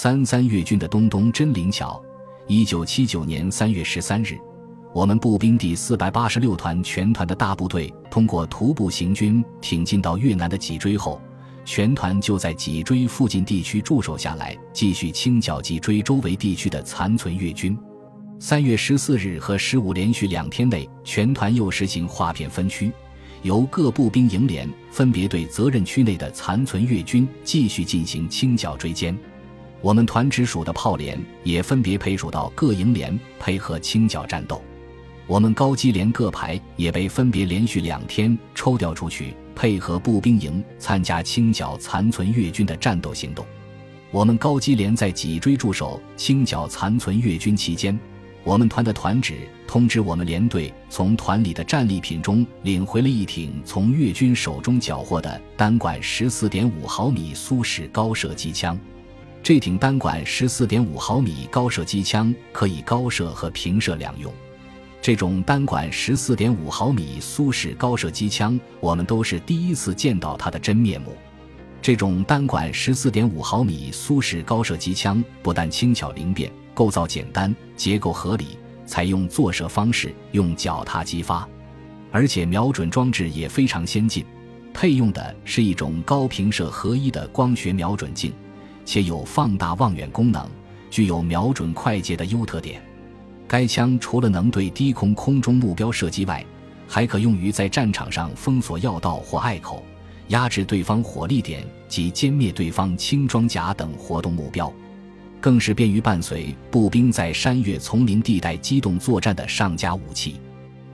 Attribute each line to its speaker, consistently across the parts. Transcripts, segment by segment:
Speaker 1: 三三越军的东东真灵巧。一九七九年三月十三日，我们步兵第四百八十六团全团的大部队通过徒步行军挺进到越南的脊椎后，全团就在脊椎附近地区驻守下来，继续清剿脊椎周围地区的残存越军。三月十四日和十五连续两天内，全团又实行划片分区，由各步兵营连分别对责任区内的残存越军继续进行清剿追歼。我们团直属的炮连也分别配属到各营连，配合清剿战斗。我们高机连各排也被分别连续两天抽调出去，配合步兵营参加清剿残存越军的战斗行动。我们高机连在脊椎驻守清剿残存越军期间，我们团的团指通知我们连队，从团里的战利品中领回了一挺从越军手中缴获的单管十四点五毫米苏式高射机枪。这挺单管十四点五毫米高射机枪可以高射和平射两用。这种单管十四点五毫米苏式高射机枪，我们都是第一次见到它的真面目。这种单管十四点五毫米苏式高射机枪不但轻巧灵便，构造简单，结构合理，采用坐射方式，用脚踏击发，而且瞄准装置也非常先进，配用的是一种高平射合一的光学瞄准镜。且有放大望远功能，具有瞄准快捷的优特点。该枪除了能对低空空中目标射击外，还可用于在战场上封锁要道或隘口，压制对方火力点及歼灭对方轻装甲等活动目标，更是便于伴随步兵在山岳丛林地带机动作战的上佳武器。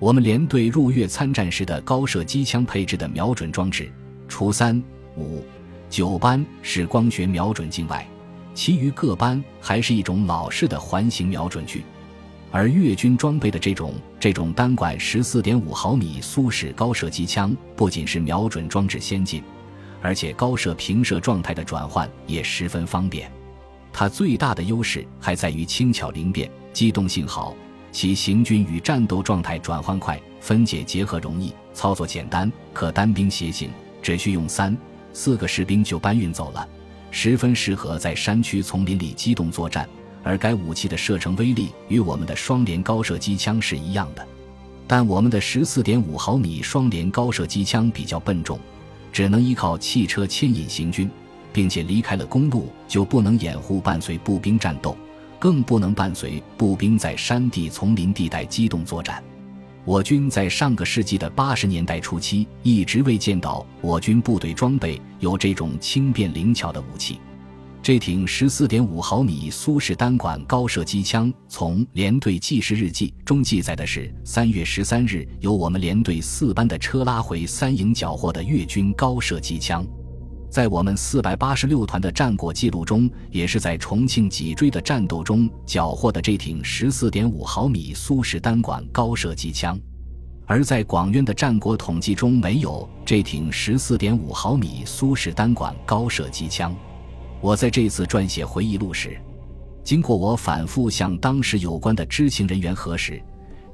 Speaker 1: 我们连队入越参战时的高射机枪配置的瞄准装置，除三五。九班是光学瞄准镜外，其余各班还是一种老式的环形瞄准具。而越军装备的这种这种单管十四点五毫米苏式高射机枪，不仅是瞄准装置先进，而且高射平射状态的转换也十分方便。它最大的优势还在于轻巧灵便、机动性好，其行军与战斗状态转换快，分解结合容易，操作简单，可单兵协行，只需用三。四个士兵就搬运走了，十分适合在山区丛林里机动作战。而该武器的射程威力与我们的双联高射机枪是一样的，但我们的十四点五毫米双联高射机枪比较笨重，只能依靠汽车牵引行军，并且离开了公路就不能掩护伴随步兵战斗，更不能伴随步兵在山地丛林地带机动作战。我军在上个世纪的八十年代初期，一直未见到我军部队装备有这种轻便灵巧的武器。这挺十四点五毫米苏式单管高射机枪，从连队记事日记中记载的是三月十三日由我们连队四班的车拉回三营缴获的越军高射机枪。在我们四百八十六团的战果记录中，也是在重庆脊椎的战斗中缴获的这挺十四点五毫米苏式单管高射机枪，而在广渊的战果统计中没有这挺十四点五毫米苏式单管高射机枪。我在这次撰写回忆录时，经过我反复向当时有关的知情人员核实。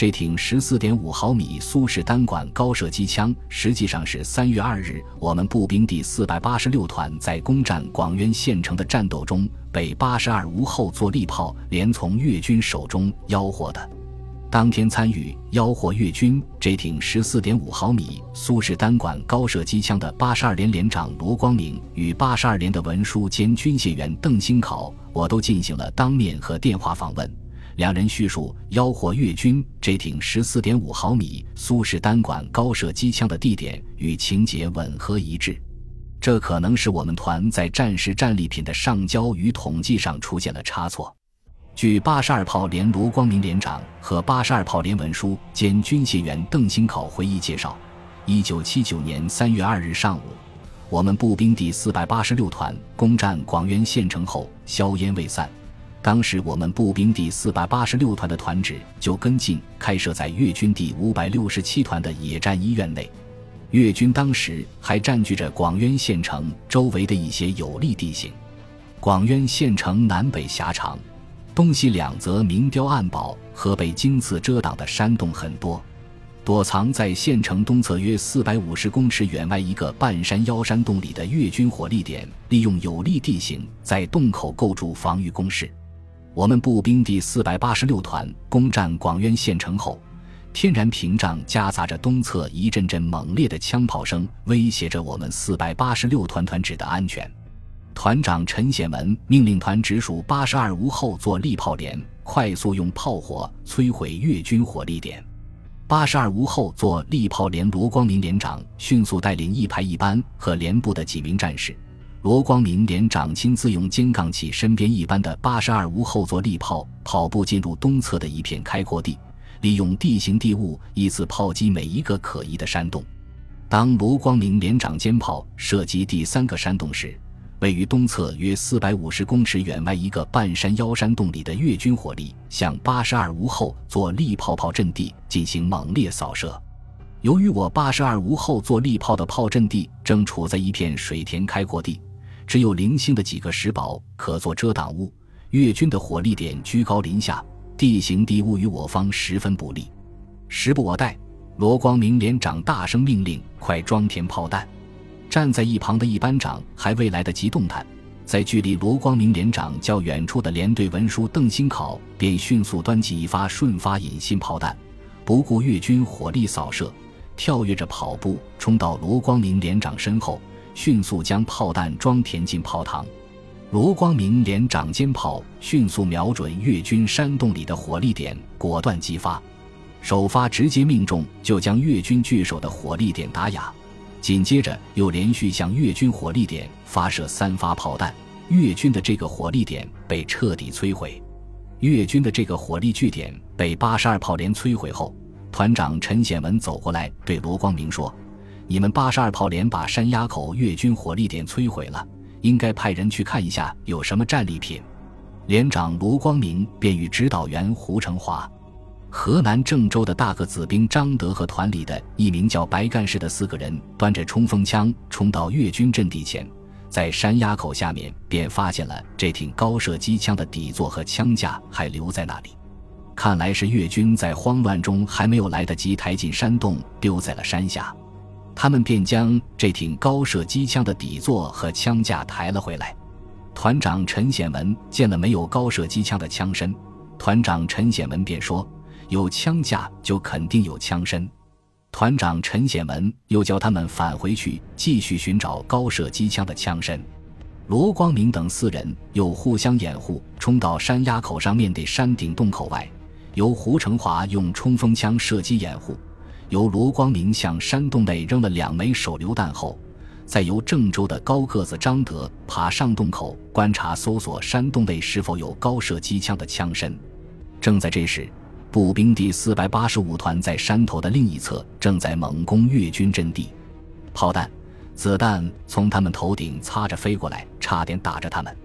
Speaker 1: 这挺十四点五毫米苏式单管高射机枪，实际上是三月二日我们步兵第四百八十六团在攻占广渊县城的战斗中，被八十二无后坐力炮连从越军手中吆获的。当天参与吆获越军这挺十四点五毫米苏式单管高射机枪的八十二连连长罗光明与八十二连的文书兼军械员邓新考，我都进行了当面和电话访问。两人叙述吆获越军这挺十四点五毫米苏式单管高射机枪的地点与情节吻合一致，这可能是我们团在战时战利品的上交与统计上出现了差错。据八十二炮连罗光明连长和八十二炮连文书兼军械员邓新考回忆介绍，一九七九年三月二日上午，我们步兵第四百八十六团攻占广元县城后，硝烟未散。当时我们步兵第四百八十六团的团指就跟进开设在越军第五百六十七团的野战医院内。越军当时还占据着广渊县城周围的一些有利地形。广渊县城南北狭长，东西两侧明碉暗堡和被荆刺遮挡的山洞很多。躲藏在县城东侧约四百五十公尺远外一个半山腰山洞里的越军火力点，利用有利地形，在洞口构筑防御工事。我们步兵第四百八十六团攻占广渊县城后，天然屏障夹杂着东侧一阵阵猛烈的枪炮声，威胁着我们四百八十六团团指的安全。团长陈显文命令团直属八十二无后座力炮连快速用炮火摧毁越军火力点。八十二无后座力炮连罗光明连长迅速带领一排一班和连部的几名战士。罗光明连长亲自用尖杠起身边一班的八十二无后座力炮跑步进入东侧的一片开阔地，利用地形地物依次炮击每一个可疑的山洞。当罗光明连长肩炮射击第三个山洞时，位于东侧约四百五十公尺远外一个半山腰山洞里的越军火力向八十二无后座力炮炮阵地进行猛烈扫射。由于我八十二无后座力炮的炮阵地正处在一片水田开阔地。只有零星的几个石堡可做遮挡物，越军的火力点居高临下，地形地物与我方十分不利。时不我待，罗光明连长大声命令：“快装填炮弹！”站在一旁的一班长还未来得及动弹，在距离罗光明连长较远处的连队文书邓新考便迅速端起一发顺发引信炮弹，不顾越军火力扫射，跳跃着跑步冲到罗光明连长身后。迅速将炮弹装填进炮膛，罗光明连长尖炮迅速瞄准越军山洞里的火力点，果断击发，首发直接命中，就将越军据守的火力点打哑。紧接着又连续向越军火力点发射三发炮弹，越军的这个火力点被彻底摧毁。越军的这个火力据点被八十二炮连摧毁后，团长陈显文走过来对罗光明说。你们八十二炮连把山崖口越军火力点摧毁了，应该派人去看一下有什么战利品。连长罗光明便与指导员胡成华、河南郑州的大个子兵张德和团里的一名叫白干事的四个人，端着冲锋枪冲到越军阵地前，在山崖口下面便发现了这挺高射机枪的底座和枪架还留在那里，看来是越军在慌乱中还没有来得及抬进山洞，丢在了山下。他们便将这挺高射机枪的底座和枪架抬了回来。团长陈显文见了没有高射机枪的枪身，团长陈显文便说：“有枪架就肯定有枪身。”团长陈显文又叫他们返回去继续寻找高射机枪的枪身。罗光明等四人又互相掩护，冲到山崖口上面的山顶洞口外，由胡成华用冲锋枪射击掩护。由罗光明向山洞内扔了两枚手榴弹后，再由郑州的高个子张德爬上洞口观察搜索山洞内是否有高射机枪的枪身。正在这时，步兵第四百八十五团在山头的另一侧正在猛攻越军阵地，炮弹、子弹从他们头顶擦着飞过来，差点打着他们，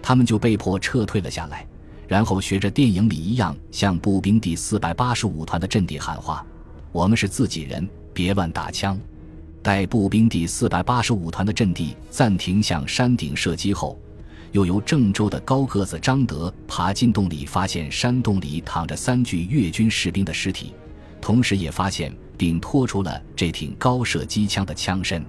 Speaker 1: 他们就被迫撤退了下来，然后学着电影里一样向步兵第四百八十五团的阵地喊话。我们是自己人，别乱打枪。待步兵第四百八十五团的阵地暂停向山顶射击后，又由郑州的高个子张德爬进洞里，发现山洞里躺着三具越军士兵的尸体，同时也发现并拖出了这挺高射机枪的枪身。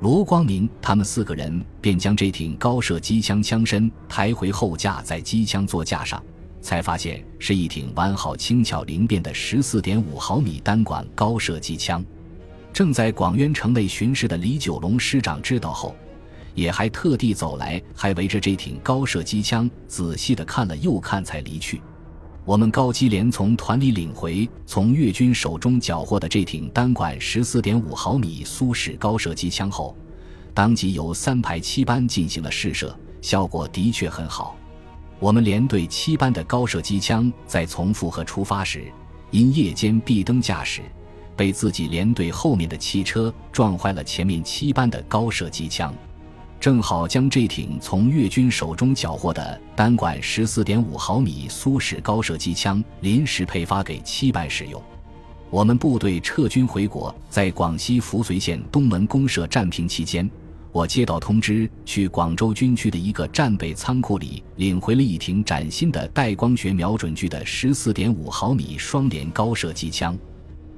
Speaker 1: 罗光明他们四个人便将这挺高射机枪枪身抬回后架在机枪座架上。才发现是一挺完好、轻巧、灵便的十四点五毫米单管高射机枪。正在广渊城内巡视的李九龙师长知道后，也还特地走来，还围着这挺高射机枪仔细的看了又看，才离去。我们高机连从团里领回从越军手中缴获的这挺单管十四点五毫米苏式高射机枪后，当即由三排七班进行了试射，效果的确很好。我们连队七班的高射机枪在从复和出发时，因夜间闭灯驾驶，被自己连队后面的汽车撞坏了前面七班的高射机枪，正好将这挺从越军手中缴获的单管十四点五毫米苏式高射机枪临时配发给七班使用。我们部队撤军回国，在广西扶绥县东门公社战平期间。我接到通知，去广州军区的一个战备仓库里领回了一挺崭新的带光学瞄准具的十四点五毫米双联高射机枪。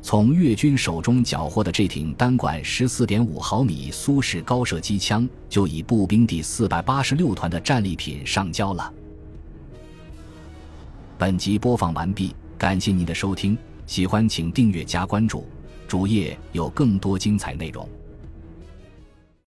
Speaker 1: 从越军手中缴获的这挺单管十四点五毫米苏式高射机枪，就以步兵第四百八十六团的战利品上交了。本集播放完毕，感谢您的收听，喜欢请订阅加关注，主页有更多精彩内容。